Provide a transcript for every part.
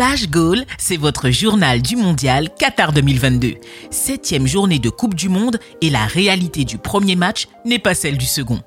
Flash Goal, c'est votre journal du mondial Qatar 2022. Septième journée de Coupe du Monde et la réalité du premier match n'est pas celle du second.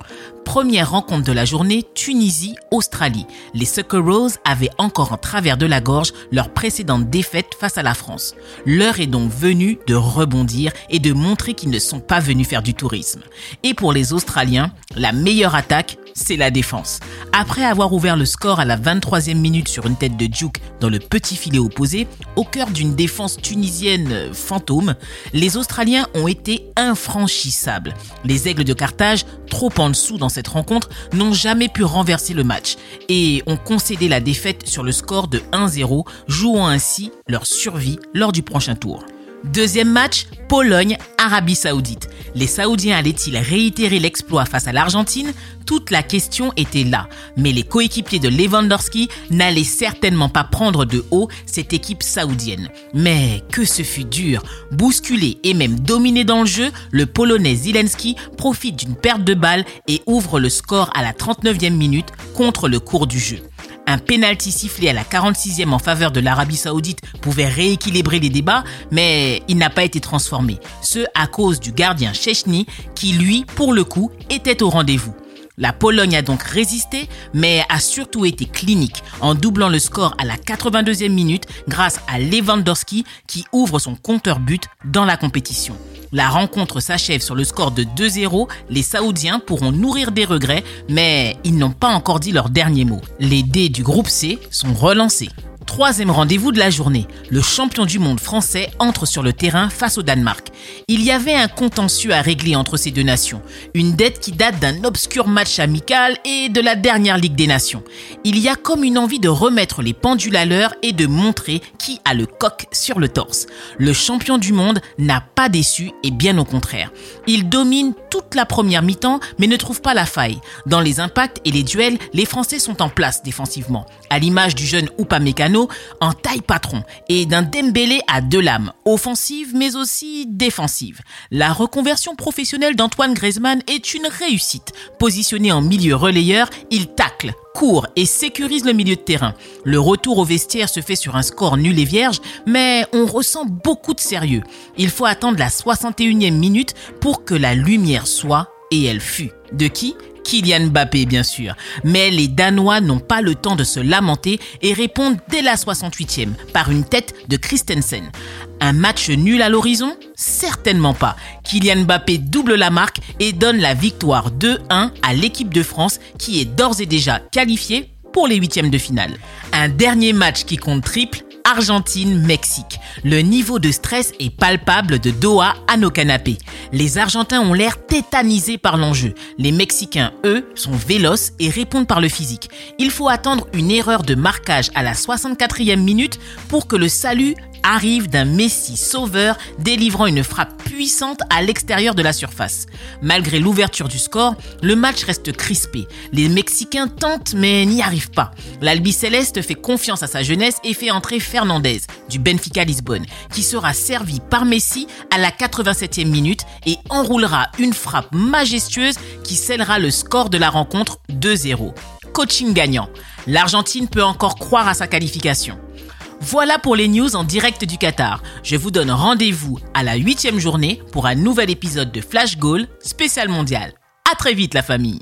Première rencontre de la journée, Tunisie-Australie. Les Socceroos avaient encore en travers de la gorge leur précédente défaite face à la France. L'heure est donc venue de rebondir et de montrer qu'ils ne sont pas venus faire du tourisme. Et pour les Australiens, la meilleure attaque, c'est la défense. Après avoir ouvert le score à la 23e minute sur une tête de Duke dans le petit filet opposé, au cœur d'une défense tunisienne fantôme, les Australiens ont été infranchissables. Les Aigles de Carthage, trop en dessous dans cette rencontre, n'ont jamais pu renverser le match et ont concédé la défaite sur le score de 1-0, jouant ainsi leur survie lors du prochain tour. Deuxième match, Pologne-Arabie Saoudite. Les Saoudiens allaient-ils réitérer l'exploit face à l'Argentine? Toute la question était là. Mais les coéquipiers de Lewandowski n'allaient certainement pas prendre de haut cette équipe saoudienne. Mais que ce fut dur Bousculé et même dominé dans le jeu, le Polonais Zelensky profite d'une perte de balle et ouvre le score à la 39e minute contre le cours du jeu. Un penalty sifflé à la 46e en faveur de l'Arabie Saoudite pouvait rééquilibrer les débats, mais il n'a pas été transformé. Ce à cause du gardien Chechny qui, lui, pour le coup, était au rendez-vous. La Pologne a donc résisté, mais a surtout été clinique en doublant le score à la 82e minute grâce à Lewandowski qui ouvre son compteur but dans la compétition. La rencontre s'achève sur le score de 2-0. Les Saoudiens pourront nourrir des regrets, mais ils n'ont pas encore dit leur dernier mot. Les dés du groupe C sont relancés. Troisième rendez-vous de la journée, le champion du monde français entre sur le terrain face au Danemark. Il y avait un contentieux à régler entre ces deux nations, une dette qui date d'un obscur match amical et de la dernière Ligue des Nations. Il y a comme une envie de remettre les pendules à l'heure et de montrer qui a le coq sur le torse. Le champion du monde n'a pas déçu et bien au contraire. Il domine toute la première mi-temps mais ne trouve pas la faille. Dans les impacts et les duels, les Français sont en place défensivement, à l'image du jeune En taille patron et d'un Dembélé à deux lames, offensive mais aussi défensive. La reconversion professionnelle d'Antoine Griezmann est une réussite. Positionné en milieu relayeur, il tacle, court et sécurise le milieu de terrain. Le retour au vestiaire se fait sur un score nul et vierge, mais on ressent beaucoup de sérieux. Il faut attendre la 61e minute pour que la lumière soit, et elle fut. De qui Kylian Mbappé bien sûr. Mais les Danois n'ont pas le temps de se lamenter et répondent dès la 68e par une tête de Christensen. Un match nul à l'horizon? Certainement pas. Kylian Mbappé double la marque et donne la victoire 2-1 à l'équipe de France qui est d'ores et déjà qualifiée pour les huitièmes de finale. Un dernier match qui compte triple Argentine-Mexique. Le niveau de stress est palpable de Doha à nos canapés. Les Argentins ont l'air tétanisés par l'enjeu. Les Mexicains, eux, sont véloces et répondent par le physique. Il faut attendre une erreur de marquage à la 64e minute pour que le salut arrive d'un Messi sauveur délivrant une frappe puissante à l'extérieur de la surface. Malgré l'ouverture du score, le match reste crispé. Les Mexicains tentent mais n'y arrivent pas. L'Albi Céleste fait confiance à sa jeunesse et fait entrer Fernandez du Benfica Lisbonne, qui sera servi par Messi à la 87e minute et enroulera une frappe majestueuse qui scellera le score de la rencontre 2-0. Coaching gagnant. L'Argentine peut encore croire à sa qualification. Voilà pour les news en direct du Qatar. Je vous donne rendez-vous à la huitième journée pour un nouvel épisode de Flash Goal spécial mondial. À très vite la famille